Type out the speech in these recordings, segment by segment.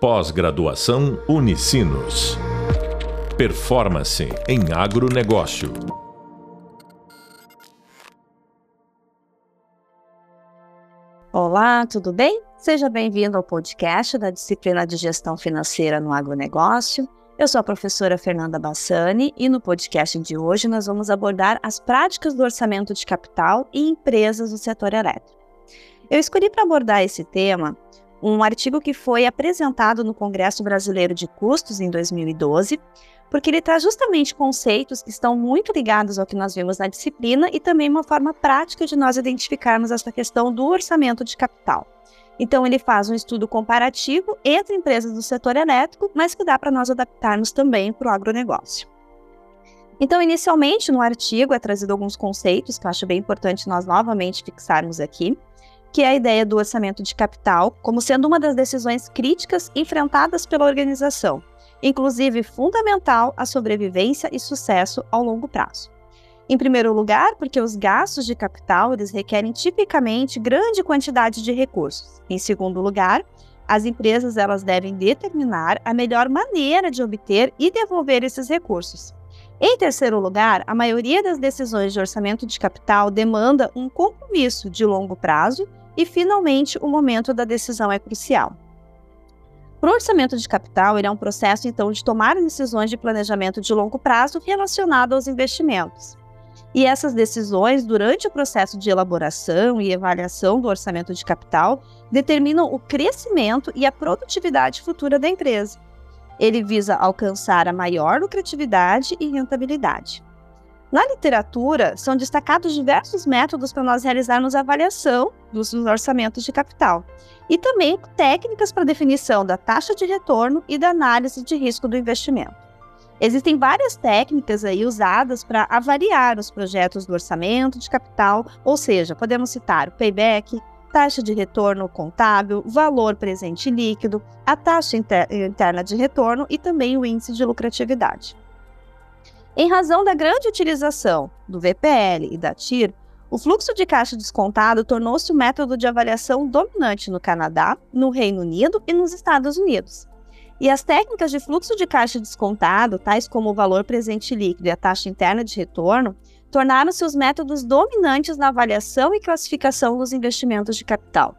Pós-graduação Unicinos. Performance em agronegócio. Olá, tudo bem? Seja bem-vindo ao podcast da disciplina de Gestão Financeira no Agronegócio. Eu sou a professora Fernanda Bassani e no podcast de hoje nós vamos abordar as práticas do orçamento de capital e empresas do setor elétrico. Eu escolhi para abordar esse tema um artigo que foi apresentado no Congresso Brasileiro de Custos em 2012, porque ele traz justamente conceitos que estão muito ligados ao que nós vimos na disciplina e também uma forma prática de nós identificarmos essa questão do orçamento de capital. Então, ele faz um estudo comparativo entre empresas do setor elétrico, mas que dá para nós adaptarmos também para o agronegócio. Então, inicialmente, no artigo é trazido alguns conceitos que eu acho bem importante nós novamente fixarmos aqui que é a ideia do orçamento de capital como sendo uma das decisões críticas enfrentadas pela organização, inclusive fundamental à sobrevivência e sucesso ao longo prazo. Em primeiro lugar, porque os gastos de capital eles requerem tipicamente grande quantidade de recursos. Em segundo lugar, as empresas elas devem determinar a melhor maneira de obter e devolver esses recursos. Em terceiro lugar, a maioria das decisões de orçamento de capital demanda um compromisso de longo prazo e, finalmente, o momento da decisão é crucial. Para o orçamento de capital, ele é um processo, então, de tomar decisões de planejamento de longo prazo relacionado aos investimentos. E essas decisões, durante o processo de elaboração e avaliação do orçamento de capital, determinam o crescimento e a produtividade futura da empresa. Ele visa alcançar a maior lucratividade e rentabilidade. Na literatura, são destacados diversos métodos para nós realizarmos avaliação dos orçamentos de capital e também técnicas para definição da taxa de retorno e da análise de risco do investimento. Existem várias técnicas aí usadas para avaliar os projetos do orçamento de capital, ou seja, podemos citar o payback, taxa de retorno contábil, valor presente líquido, a taxa interna de retorno e também o índice de lucratividade. Em razão da grande utilização do VPL e da TIR, o fluxo de caixa descontado tornou-se o método de avaliação dominante no Canadá, no Reino Unido e nos Estados Unidos. E as técnicas de fluxo de caixa descontado, tais como o valor presente líquido e a taxa interna de retorno, tornaram-se os métodos dominantes na avaliação e classificação dos investimentos de capital.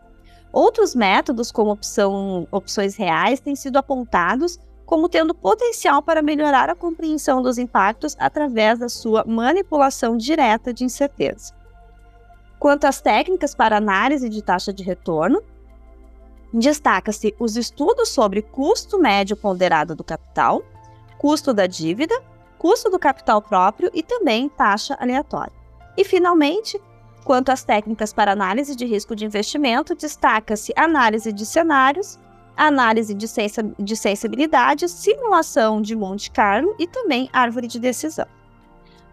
Outros métodos, como opção, opções reais, têm sido apontados como tendo potencial para melhorar a compreensão dos impactos através da sua manipulação direta de incerteza. Quanto às técnicas para análise de taxa de retorno, destaca-se os estudos sobre custo médio ponderado do capital, custo da dívida, custo do capital próprio e também taxa aleatória. E, finalmente, quanto às técnicas para análise de risco de investimento, destaca-se análise de cenários, análise de, de sensibilidade, simulação de Monte Carlo e também árvore de decisão.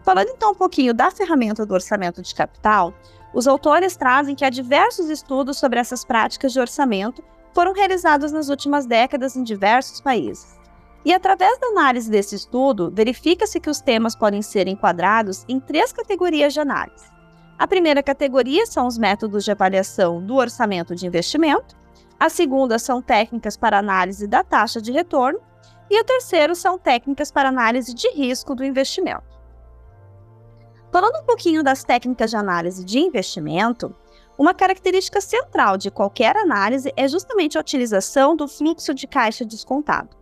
Falando então um pouquinho da ferramenta do orçamento de capital, os autores trazem que há diversos estudos sobre essas práticas de orçamento foram realizados nas últimas décadas em diversos países. E através da análise desse estudo, verifica-se que os temas podem ser enquadrados em três categorias de análise. A primeira categoria são os métodos de avaliação do orçamento de investimento, a segunda são técnicas para análise da taxa de retorno. E o terceiro são técnicas para análise de risco do investimento. Falando um pouquinho das técnicas de análise de investimento, uma característica central de qualquer análise é justamente a utilização do fluxo de caixa descontado.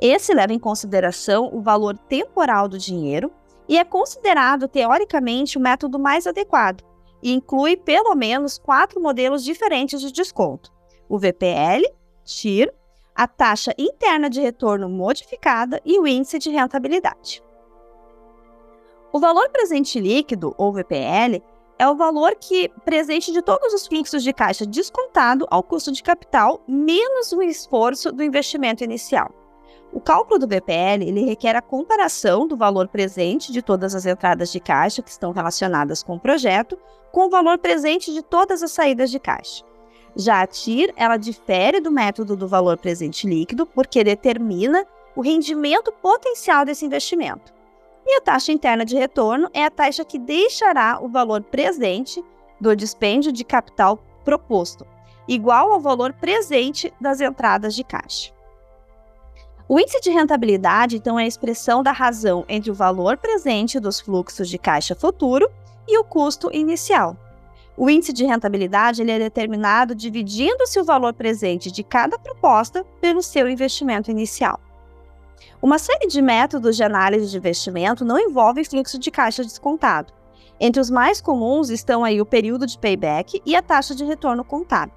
Esse leva em consideração o valor temporal do dinheiro e é considerado teoricamente o método mais adequado e inclui pelo menos quatro modelos diferentes de desconto o VPL, TIR, a taxa interna de retorno modificada e o índice de rentabilidade. O valor presente líquido, ou VPL, é o valor que presente de todos os fluxos de caixa descontado ao custo de capital menos o esforço do investimento inicial. O cálculo do VPL ele requer a comparação do valor presente de todas as entradas de caixa que estão relacionadas com o projeto com o valor presente de todas as saídas de caixa. Já a TIR, ela difere do método do valor presente líquido porque determina o rendimento potencial desse investimento. E a taxa interna de retorno é a taxa que deixará o valor presente do dispêndio de capital proposto, igual ao valor presente das entradas de caixa. O índice de rentabilidade, então, é a expressão da razão entre o valor presente dos fluxos de caixa futuro e o custo inicial. O índice de rentabilidade ele é determinado dividindo-se o valor presente de cada proposta pelo seu investimento inicial. Uma série de métodos de análise de investimento não envolve fluxo de caixa descontado. Entre os mais comuns estão aí o período de payback e a taxa de retorno contábil.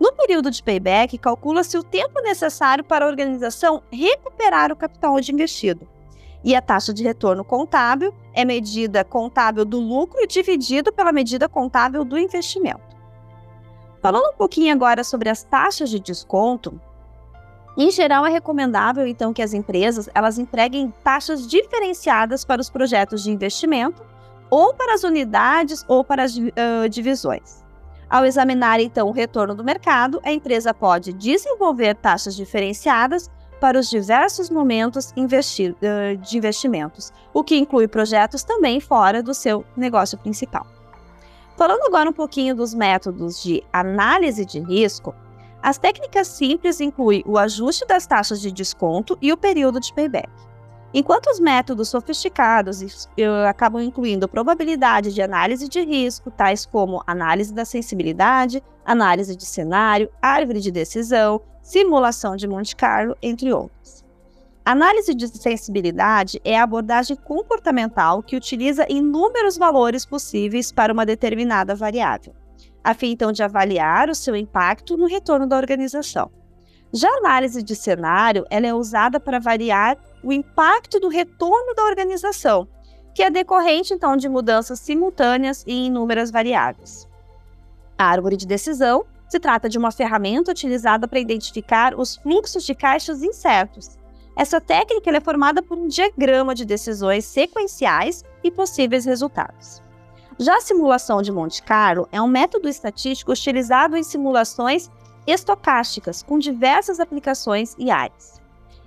No período de payback, calcula-se o tempo necessário para a organização recuperar o capital de investido. E a taxa de retorno contábil é medida contábil do lucro dividido pela medida contábil do investimento. Falando um pouquinho agora sobre as taxas de desconto, em geral é recomendável então que as empresas elas empreguem taxas diferenciadas para os projetos de investimento ou para as unidades ou para as uh, divisões. Ao examinar então o retorno do mercado, a empresa pode desenvolver taxas diferenciadas para os diversos momentos investi de investimentos, o que inclui projetos também fora do seu negócio principal. Falando agora um pouquinho dos métodos de análise de risco, as técnicas simples incluem o ajuste das taxas de desconto e o período de payback. Enquanto os métodos sofisticados acabam incluindo probabilidade de análise de risco, tais como análise da sensibilidade, análise de cenário, árvore de decisão, simulação de Monte Carlo, entre outros. Análise de sensibilidade é a abordagem comportamental que utiliza inúmeros valores possíveis para uma determinada variável, a fim então de avaliar o seu impacto no retorno da organização. Já a análise de cenário ela é usada para variar o impacto do retorno da organização, que é decorrente então de mudanças simultâneas e inúmeras variáveis. A árvore de decisão se trata de uma ferramenta utilizada para identificar os fluxos de caixas incertos. Essa técnica é formada por um diagrama de decisões sequenciais e possíveis resultados. Já a simulação de Monte Carlo é um método estatístico utilizado em simulações estocásticas com diversas aplicações e áreas.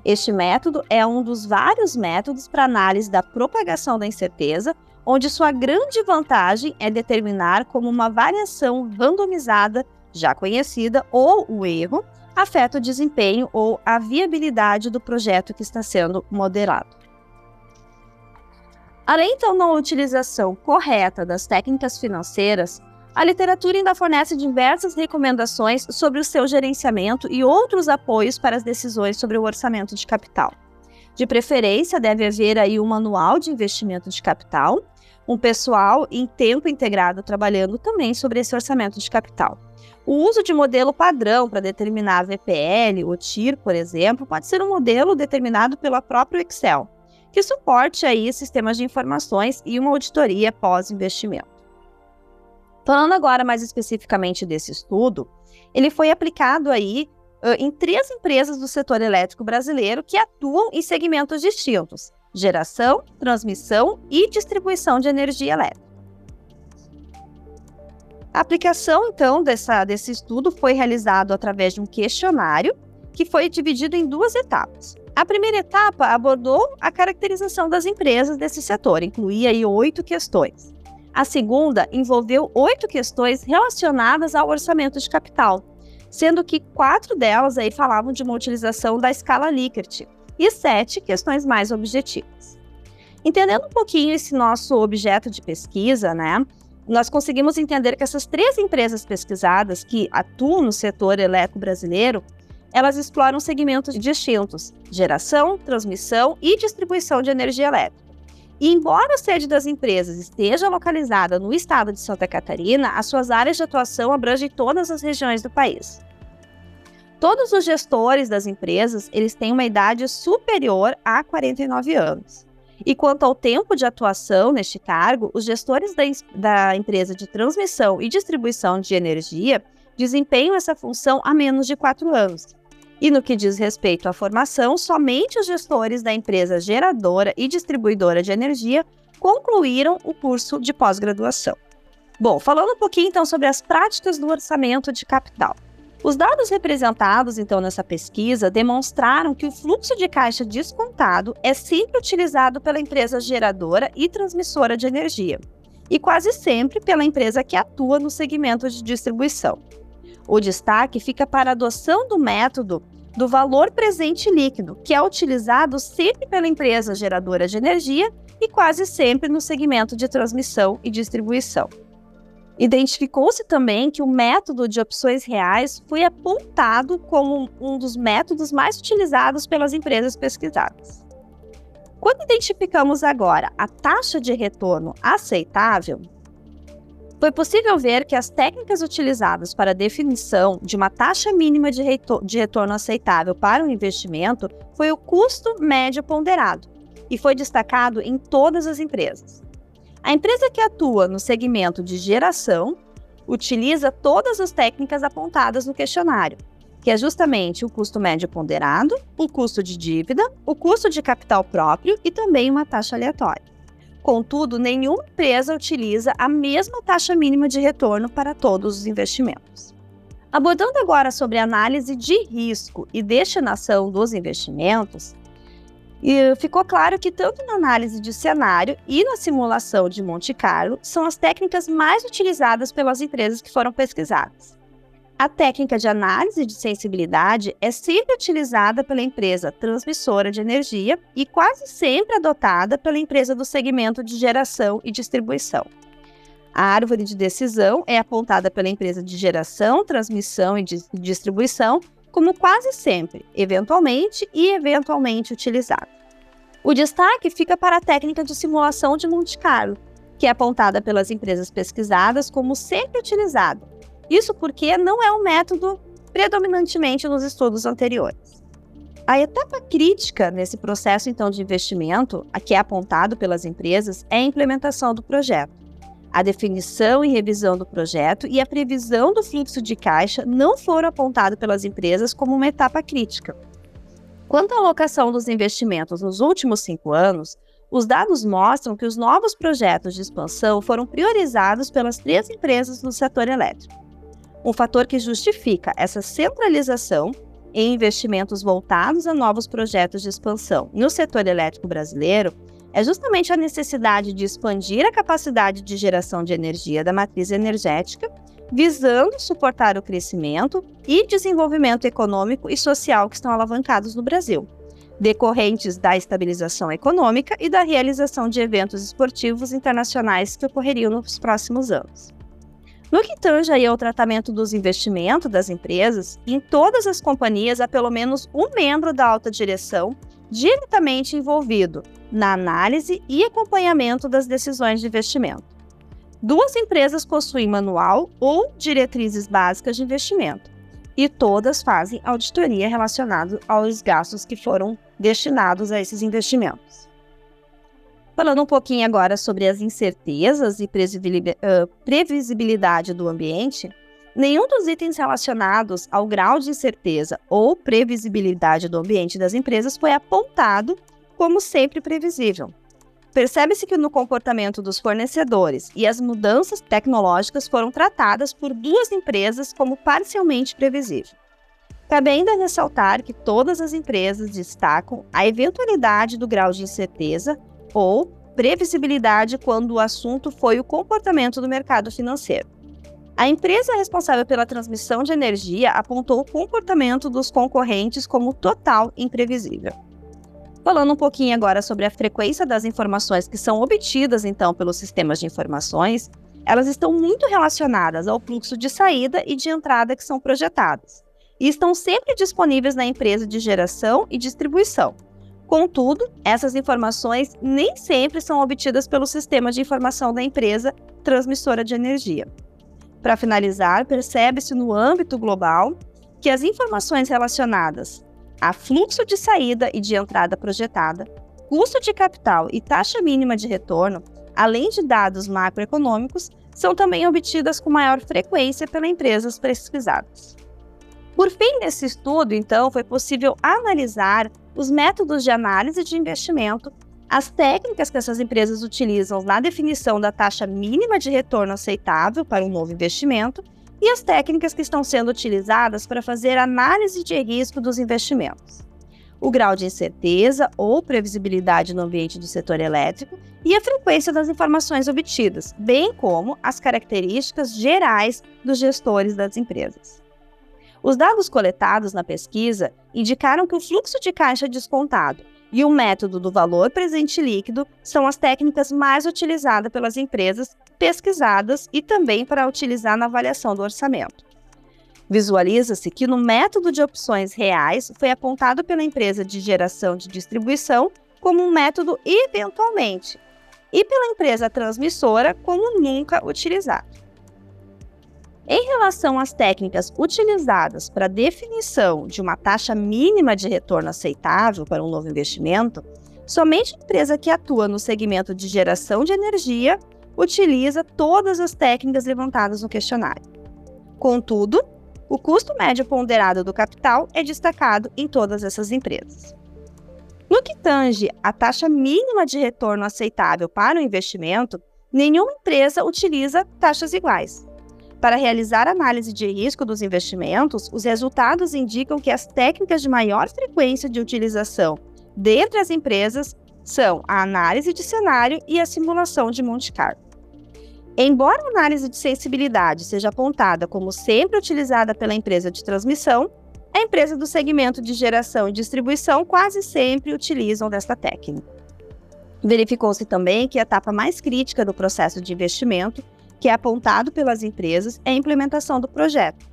Este método é um dos vários métodos para análise da propagação da incerteza, onde sua grande vantagem é determinar como uma variação randomizada já conhecida ou o erro afeta o desempenho ou a viabilidade do projeto que está sendo modelado. Além então da utilização correta das técnicas financeiras, a literatura ainda fornece diversas recomendações sobre o seu gerenciamento e outros apoios para as decisões sobre o orçamento de capital. De preferência, deve haver aí um manual de investimento de capital, um pessoal em tempo integrado trabalhando também sobre esse orçamento de capital. O uso de modelo padrão para determinar a VPL ou TIR, por exemplo, pode ser um modelo determinado pelo próprio Excel, que suporte aí sistemas de informações e uma auditoria pós-investimento. Falando agora mais especificamente desse estudo, ele foi aplicado aí uh, em três empresas do setor elétrico brasileiro que atuam em segmentos distintos: geração, transmissão e distribuição de energia elétrica. A aplicação, então, dessa, desse estudo foi realizado através de um questionário que foi dividido em duas etapas. A primeira etapa abordou a caracterização das empresas desse setor, incluía aí oito questões. A segunda envolveu oito questões relacionadas ao orçamento de capital, sendo que quatro delas aí falavam de uma utilização da escala Likert e sete questões mais objetivas. Entendendo um pouquinho esse nosso objeto de pesquisa, né? nós conseguimos entender que essas três empresas pesquisadas que atuam no setor elétrico brasileiro, elas exploram segmentos distintos: geração, transmissão e distribuição de energia elétrica. E embora a sede das empresas esteja localizada no estado de Santa Catarina, as suas áreas de atuação abrangem todas as regiões do país. Todos os gestores das empresas, eles têm uma idade superior a 49 anos. E quanto ao tempo de atuação neste cargo, os gestores da, da empresa de transmissão e distribuição de energia desempenham essa função há menos de quatro anos. E no que diz respeito à formação, somente os gestores da empresa geradora e distribuidora de energia concluíram o curso de pós-graduação. Bom, falando um pouquinho então sobre as práticas do orçamento de capital. Os dados representados, então, nessa pesquisa demonstraram que o fluxo de caixa descontado é sempre utilizado pela empresa geradora e transmissora de energia, e quase sempre pela empresa que atua no segmento de distribuição. O destaque fica para a adoção do método do valor presente líquido, que é utilizado sempre pela empresa geradora de energia e quase sempre no segmento de transmissão e distribuição. Identificou-se também que o método de opções reais foi apontado como um dos métodos mais utilizados pelas empresas pesquisadas. Quando identificamos agora a taxa de retorno aceitável, foi possível ver que as técnicas utilizadas para a definição de uma taxa mínima de, de retorno aceitável para o investimento foi o custo médio ponderado, e foi destacado em todas as empresas. A empresa que atua no segmento de geração utiliza todas as técnicas apontadas no questionário, que é justamente o custo médio ponderado, o custo de dívida, o custo de capital próprio e também uma taxa aleatória. Contudo, nenhuma empresa utiliza a mesma taxa mínima de retorno para todos os investimentos. Abordando agora sobre análise de risco e destinação dos investimentos, ficou claro que tanto na análise de cenário e na simulação de Monte Carlo são as técnicas mais utilizadas pelas empresas que foram pesquisadas. A técnica de análise de sensibilidade é sempre utilizada pela empresa transmissora de energia e quase sempre adotada pela empresa do segmento de geração e distribuição. A árvore de decisão é apontada pela empresa de geração, transmissão e distribuição como quase sempre, eventualmente e eventualmente utilizada. O destaque fica para a técnica de simulação de Monte Carlo, que é apontada pelas empresas pesquisadas como sempre utilizada. Isso porque não é um método predominantemente nos estudos anteriores. A etapa crítica nesse processo então de investimento, a que é apontado pelas empresas, é a implementação do projeto. A definição e revisão do projeto e a previsão do fluxo de caixa não foram apontados pelas empresas como uma etapa crítica. Quanto à alocação dos investimentos nos últimos cinco anos, os dados mostram que os novos projetos de expansão foram priorizados pelas três empresas no setor elétrico. Um fator que justifica essa centralização em investimentos voltados a novos projetos de expansão no setor elétrico brasileiro é justamente a necessidade de expandir a capacidade de geração de energia da matriz energética, visando suportar o crescimento e desenvolvimento econômico e social que estão alavancados no Brasil, decorrentes da estabilização econômica e da realização de eventos esportivos internacionais que ocorreriam nos próximos anos. No que tange aí ao tratamento dos investimentos das empresas, em todas as companhias há pelo menos um membro da alta direção diretamente envolvido na análise e acompanhamento das decisões de investimento. Duas empresas possuem manual ou diretrizes básicas de investimento, e todas fazem auditoria relacionada aos gastos que foram destinados a esses investimentos. Falando um pouquinho agora sobre as incertezas e previsibilidade do ambiente, Nenhum dos itens relacionados ao grau de incerteza ou previsibilidade do ambiente das empresas foi apontado como sempre previsível. Percebe-se que no comportamento dos fornecedores e as mudanças tecnológicas foram tratadas por duas empresas como parcialmente previsível. Cabe ainda ressaltar que todas as empresas destacam a eventualidade do grau de incerteza ou previsibilidade quando o assunto foi o comportamento do mercado financeiro. A empresa responsável pela transmissão de energia apontou o comportamento dos concorrentes como total imprevisível. Falando um pouquinho agora sobre a frequência das informações que são obtidas então pelos sistemas de informações, elas estão muito relacionadas ao fluxo de saída e de entrada que são projetadas, e estão sempre disponíveis na empresa de geração e distribuição. Contudo, essas informações nem sempre são obtidas pelo sistema de informação da empresa transmissora de energia. Para finalizar, percebe-se no âmbito global que as informações relacionadas a fluxo de saída e de entrada projetada, custo de capital e taxa mínima de retorno, além de dados macroeconômicos, são também obtidas com maior frequência pelas empresas pesquisadas. Por fim desse estudo, então, foi possível analisar os métodos de análise de investimento as técnicas que essas empresas utilizam na definição da taxa mínima de retorno aceitável para um novo investimento e as técnicas que estão sendo utilizadas para fazer análise de risco dos investimentos. O grau de incerteza ou previsibilidade no ambiente do setor elétrico e a frequência das informações obtidas, bem como as características gerais dos gestores das empresas. Os dados coletados na pesquisa indicaram que o fluxo de caixa descontado e o método do valor presente líquido são as técnicas mais utilizadas pelas empresas pesquisadas e também para utilizar na avaliação do orçamento. Visualiza-se que no método de opções reais foi apontado pela empresa de geração de distribuição como um método eventualmente e pela empresa transmissora como nunca utilizado. Em relação às técnicas utilizadas para a definição de uma taxa mínima de retorno aceitável para um novo investimento, somente a empresa que atua no segmento de geração de energia utiliza todas as técnicas levantadas no questionário. Contudo, o custo médio ponderado do capital é destacado em todas essas empresas. No que tange à taxa mínima de retorno aceitável para o investimento, nenhuma empresa utiliza taxas iguais. Para realizar análise de risco dos investimentos, os resultados indicam que as técnicas de maior frequência de utilização dentre as empresas são a análise de cenário e a simulação de Monte Carlo. Embora a análise de sensibilidade seja apontada como sempre utilizada pela empresa de transmissão, a empresa do segmento de geração e distribuição quase sempre utilizam desta técnica. Verificou-se também que a etapa mais crítica do processo de investimento, que é apontado pelas empresas, é a implementação do projeto.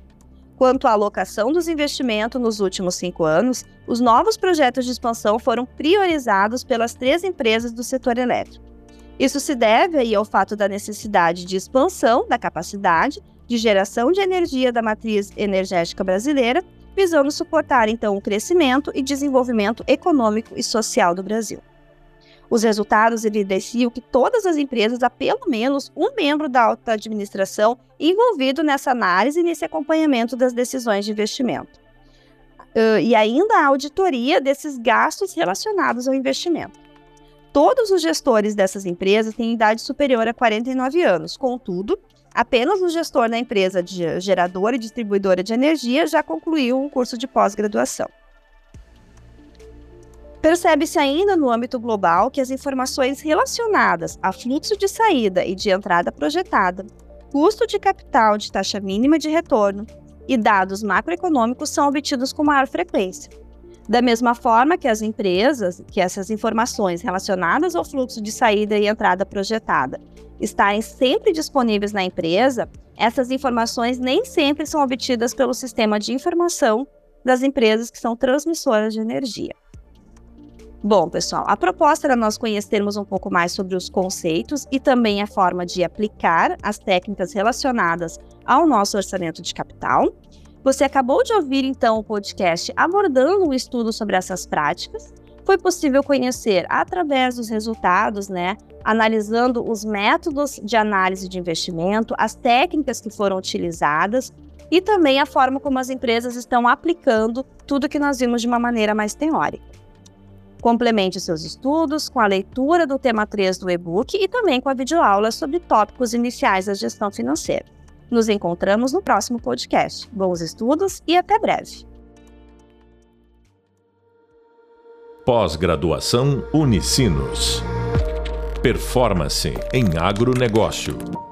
Quanto à alocação dos investimentos nos últimos cinco anos, os novos projetos de expansão foram priorizados pelas três empresas do setor elétrico. Isso se deve aí ao fato da necessidade de expansão da capacidade de geração de energia da matriz energética brasileira, visando suportar então o crescimento e desenvolvimento econômico e social do Brasil. Os resultados evidenciam que todas as empresas há pelo menos um membro da alta administração envolvido nessa análise e nesse acompanhamento das decisões de investimento. Uh, e ainda a auditoria desses gastos relacionados ao investimento. Todos os gestores dessas empresas têm idade superior a 49 anos. Contudo, apenas o gestor da empresa de geradora e distribuidora de energia já concluiu um curso de pós-graduação. Percebe-se ainda no âmbito global que as informações relacionadas a fluxo de saída e de entrada projetada, custo de capital de taxa mínima de retorno e dados macroeconômicos são obtidos com maior frequência. Da mesma forma que as empresas, que essas informações relacionadas ao fluxo de saída e entrada projetada estarem sempre disponíveis na empresa, essas informações nem sempre são obtidas pelo sistema de informação das empresas que são transmissoras de energia. Bom, pessoal, a proposta era nós conhecermos um pouco mais sobre os conceitos e também a forma de aplicar as técnicas relacionadas ao nosso orçamento de capital. Você acabou de ouvir então o podcast abordando um estudo sobre essas práticas. Foi possível conhecer através dos resultados, né, analisando os métodos de análise de investimento, as técnicas que foram utilizadas e também a forma como as empresas estão aplicando tudo que nós vimos de uma maneira mais teórica. Complemente seus estudos com a leitura do tema 3 do e-book e também com a videoaula sobre tópicos iniciais da gestão financeira. Nos encontramos no próximo podcast. Bons estudos e até breve. Pós-graduação Unicinos. Performance em agronegócio.